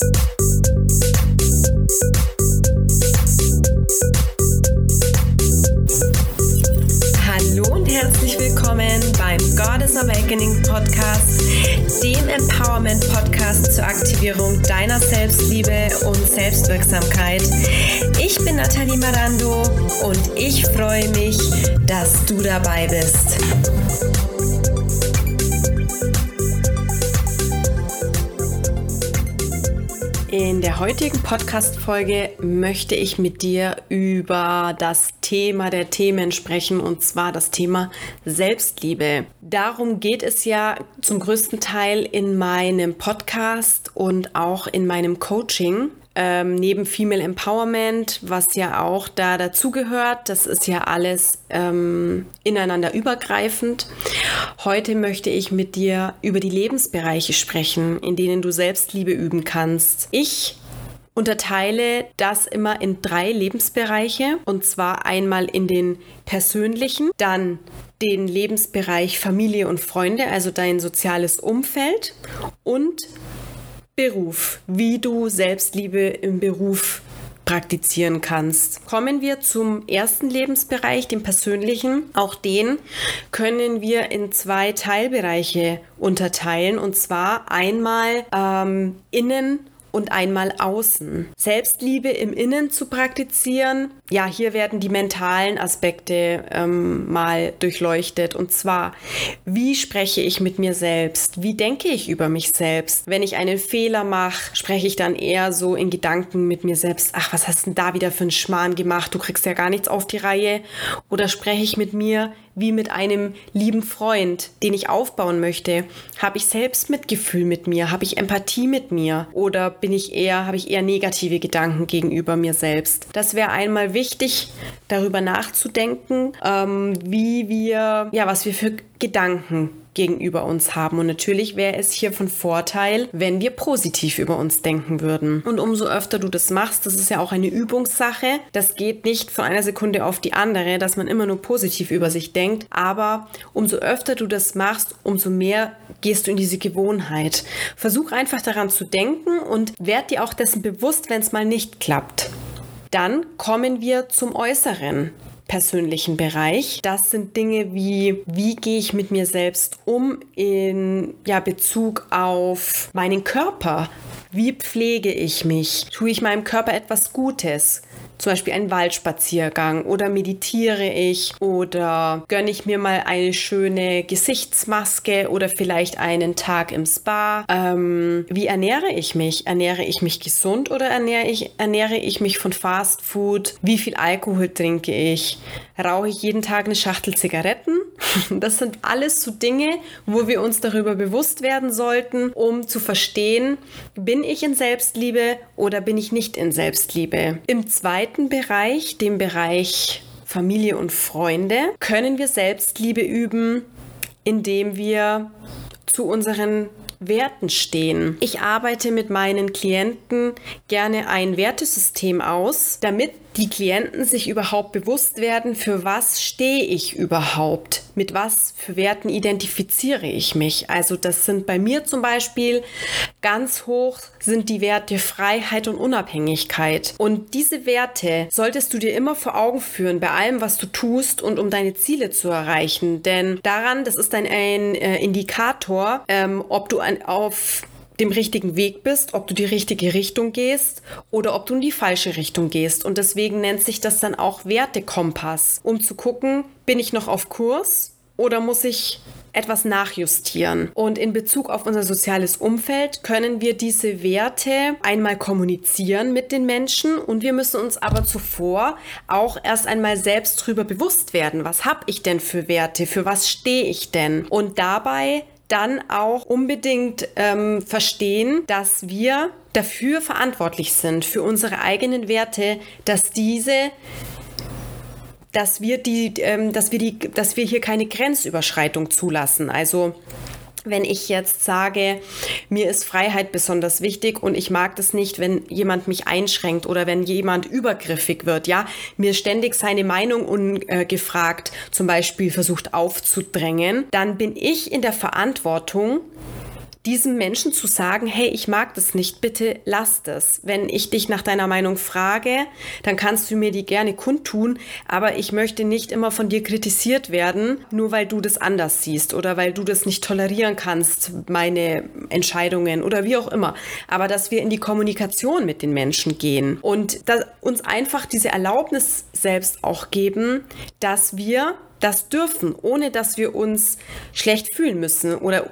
Hallo und herzlich willkommen beim Goddess Awakening Podcast, dem Empowerment Podcast zur Aktivierung deiner Selbstliebe und Selbstwirksamkeit. Ich bin Nathalie Marando und ich freue mich, dass du dabei bist. In der heutigen Podcast-Folge möchte ich mit dir über das Thema der Themen sprechen und zwar das Thema Selbstliebe. Darum geht es ja zum größten Teil in meinem Podcast und auch in meinem Coaching ähm, neben Female Empowerment, was ja auch da dazugehört. Das ist ja alles ähm, ineinander übergreifend. Heute möchte ich mit dir über die Lebensbereiche sprechen, in denen du Selbstliebe üben kannst. Ich unterteile das immer in drei Lebensbereiche und zwar einmal in den persönlichen, dann den Lebensbereich Familie und Freunde, also dein soziales Umfeld und Beruf, wie du Selbstliebe im Beruf praktizieren kannst. Kommen wir zum ersten Lebensbereich, dem persönlichen. Auch den können wir in zwei Teilbereiche unterteilen und zwar einmal ähm, innen und einmal außen. Selbstliebe im Innen zu praktizieren, ja, hier werden die mentalen Aspekte ähm, mal durchleuchtet. Und zwar, wie spreche ich mit mir selbst? Wie denke ich über mich selbst? Wenn ich einen Fehler mache, spreche ich dann eher so in Gedanken mit mir selbst, ach, was hast denn da wieder für einen Schmarrn gemacht? Du kriegst ja gar nichts auf die Reihe. Oder spreche ich mit mir wie mit einem lieben Freund, den ich aufbauen möchte? Habe ich selbst Mitgefühl mit mir? Habe ich Empathie mit mir? Oder bin ich eher, habe ich eher negative Gedanken gegenüber mir selbst? Das wäre einmal wichtig, darüber nachzudenken, ähm, wie wir, ja, was wir für Gedanken gegenüber uns haben. Und natürlich wäre es hier von Vorteil, wenn wir positiv über uns denken würden. Und umso öfter du das machst, das ist ja auch eine Übungssache. Das geht nicht von einer Sekunde auf die andere, dass man immer nur positiv über sich denkt. Aber umso öfter du das machst, umso mehr gehst du in diese Gewohnheit. Versuch einfach daran zu denken und werd dir auch dessen bewusst, wenn es mal nicht klappt. Dann kommen wir zum Äußeren persönlichen Bereich. Das sind Dinge wie, wie gehe ich mit mir selbst um in ja, Bezug auf meinen Körper? Wie pflege ich mich? Tue ich meinem Körper etwas Gutes? Zum Beispiel einen Waldspaziergang oder meditiere ich oder gönne ich mir mal eine schöne Gesichtsmaske oder vielleicht einen Tag im Spa. Ähm, wie ernähre ich mich? Ernähre ich mich gesund oder ernähre ich, ernähre ich mich von Fast Food? Wie viel Alkohol trinke ich? Rauche ich jeden Tag eine Schachtel Zigaretten? Das sind alles so Dinge, wo wir uns darüber bewusst werden sollten, um zu verstehen, bin ich in Selbstliebe oder bin ich nicht in Selbstliebe. Im zweiten Bereich, dem Bereich Familie und Freunde, können wir Selbstliebe üben, indem wir zu unseren Werten stehen. Ich arbeite mit meinen Klienten gerne ein Wertesystem aus, damit die Klienten sich überhaupt bewusst werden, für was stehe ich überhaupt, mit was für Werten identifiziere ich mich. Also das sind bei mir zum Beispiel ganz hoch sind die Werte Freiheit und Unabhängigkeit. Und diese Werte solltest du dir immer vor Augen führen bei allem, was du tust und um deine Ziele zu erreichen. Denn daran, das ist ein, ein äh, Indikator, ähm, ob du ein, auf dem richtigen Weg bist, ob du die richtige Richtung gehst oder ob du in die falsche Richtung gehst. Und deswegen nennt sich das dann auch Wertekompass, um zu gucken, bin ich noch auf Kurs oder muss ich etwas nachjustieren. Und in Bezug auf unser soziales Umfeld können wir diese Werte einmal kommunizieren mit den Menschen und wir müssen uns aber zuvor auch erst einmal selbst darüber bewusst werden, was habe ich denn für Werte, für was stehe ich denn? Und dabei dann auch unbedingt ähm, verstehen, dass wir dafür verantwortlich sind, für unsere eigenen Werte, dass diese dass wir die, ähm, dass wir die, dass wir hier keine Grenzüberschreitung zulassen. Also wenn ich jetzt sage, mir ist Freiheit besonders wichtig und ich mag das nicht, wenn jemand mich einschränkt oder wenn jemand übergriffig wird, ja, mir ständig seine Meinung ungefragt zum Beispiel versucht aufzudrängen, dann bin ich in der Verantwortung, diesem Menschen zu sagen, hey, ich mag das nicht, bitte lass das. Wenn ich dich nach deiner Meinung frage, dann kannst du mir die gerne kundtun, aber ich möchte nicht immer von dir kritisiert werden, nur weil du das anders siehst oder weil du das nicht tolerieren kannst, meine Entscheidungen oder wie auch immer. Aber dass wir in die Kommunikation mit den Menschen gehen und uns einfach diese Erlaubnis selbst auch geben, dass wir das dürfen, ohne dass wir uns schlecht fühlen müssen oder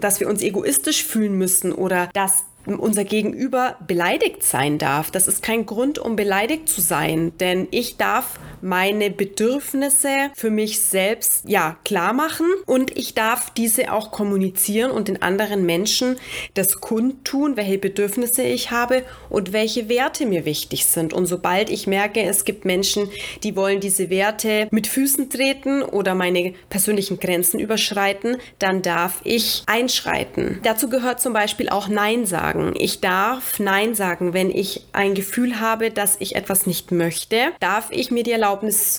dass wir uns egoistisch fühlen müssen oder dass unser Gegenüber beleidigt sein darf. Das ist kein Grund, um beleidigt zu sein, denn ich darf meine Bedürfnisse für mich selbst ja klar machen und ich darf diese auch kommunizieren und den anderen Menschen das kundtun, welche Bedürfnisse ich habe und welche Werte mir wichtig sind. Und sobald ich merke, es gibt Menschen, die wollen diese Werte mit Füßen treten oder meine persönlichen Grenzen überschreiten, dann darf ich einschreiten. Dazu gehört zum Beispiel auch Nein sagen. Ich darf Nein sagen, wenn ich ein Gefühl habe, dass ich etwas nicht möchte. Darf ich mir die Erlaubnis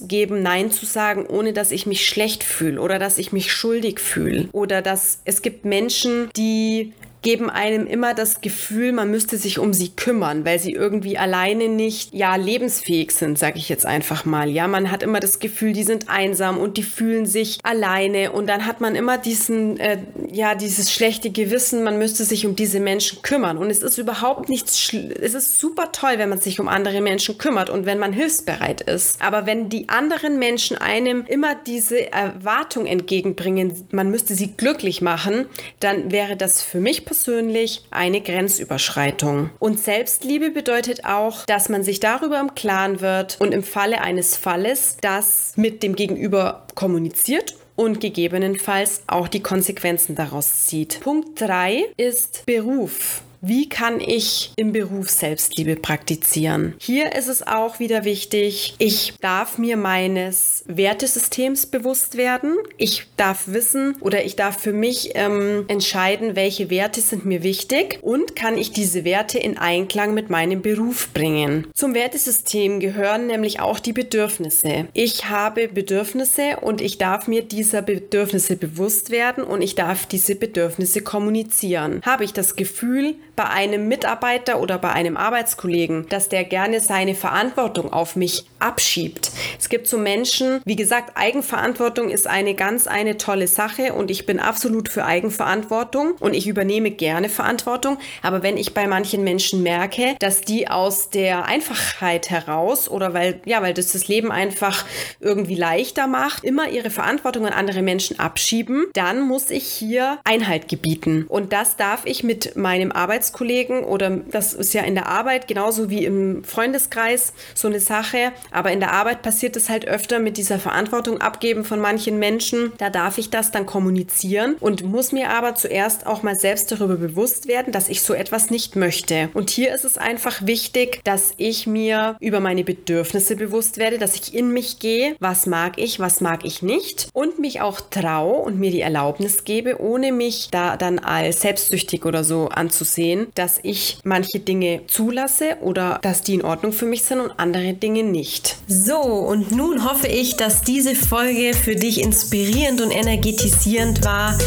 geben, Nein zu sagen, ohne dass ich mich schlecht fühle oder dass ich mich schuldig fühle. Oder dass es gibt Menschen, die geben einem immer das Gefühl, man müsste sich um sie kümmern, weil sie irgendwie alleine nicht, ja, lebensfähig sind, sage ich jetzt einfach mal. Ja, man hat immer das Gefühl, die sind einsam und die fühlen sich alleine und dann hat man immer diesen, äh, ja, dieses schlechte Gewissen, man müsste sich um diese Menschen kümmern und es ist überhaupt nichts, es ist super toll, wenn man sich um andere Menschen kümmert und wenn man hilfsbereit ist. Aber wenn die anderen Menschen einem immer diese Erwartung entgegenbringen, man müsste sie glücklich machen, dann wäre das für mich persönlich eine Grenzüberschreitung. Und Selbstliebe bedeutet auch, dass man sich darüber im Klaren wird und im Falle eines Falles das mit dem Gegenüber kommuniziert und gegebenenfalls auch die Konsequenzen daraus zieht. Punkt 3 ist Beruf. Wie kann ich im Beruf Selbstliebe praktizieren? Hier ist es auch wieder wichtig, ich darf mir meines Wertesystems bewusst werden. Ich darf wissen oder ich darf für mich ähm, entscheiden, welche Werte sind mir wichtig und kann ich diese Werte in Einklang mit meinem Beruf bringen. Zum Wertesystem gehören nämlich auch die Bedürfnisse. Ich habe Bedürfnisse und ich darf mir dieser Bedürfnisse bewusst werden und ich darf diese Bedürfnisse kommunizieren. Habe ich das Gefühl, bei einem Mitarbeiter oder bei einem Arbeitskollegen, dass der gerne seine Verantwortung auf mich abschiebt. Es gibt so Menschen, wie gesagt, Eigenverantwortung ist eine ganz eine tolle Sache und ich bin absolut für Eigenverantwortung und ich übernehme gerne Verantwortung. Aber wenn ich bei manchen Menschen merke, dass die aus der Einfachheit heraus oder weil, ja, weil das das Leben einfach irgendwie leichter macht, immer ihre Verantwortung an andere Menschen abschieben, dann muss ich hier Einhalt gebieten. Und das darf ich mit meinem Arbeitskollegen Arbeitskollegen oder das ist ja in der Arbeit genauso wie im Freundeskreis so eine Sache. Aber in der Arbeit passiert es halt öfter mit dieser Verantwortung abgeben von manchen Menschen. Da darf ich das dann kommunizieren und muss mir aber zuerst auch mal selbst darüber bewusst werden, dass ich so etwas nicht möchte. Und hier ist es einfach wichtig, dass ich mir über meine Bedürfnisse bewusst werde, dass ich in mich gehe, was mag ich, was mag ich nicht und mich auch traue und mir die Erlaubnis gebe, ohne mich da dann als selbstsüchtig oder so anzusehen, sehen, dass ich manche Dinge zulasse oder dass die in Ordnung für mich sind und andere Dinge nicht. So, und nun hoffe ich, dass diese Folge für dich inspirierend und energetisierend war.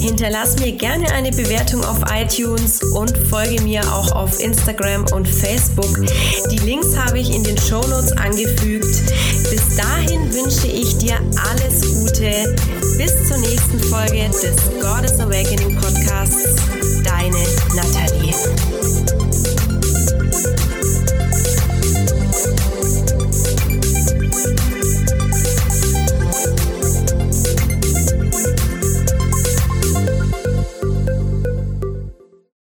Hinterlass mir gerne eine Bewertung auf iTunes und folge mir auch auf Instagram und Facebook. Die Links habe ich in den Show Notes angefügt. Bis dahin wünsche ich dir alles Gute. Bis zur nächsten Folge des Goddess Awakening Podcasts. Deine Nathalie.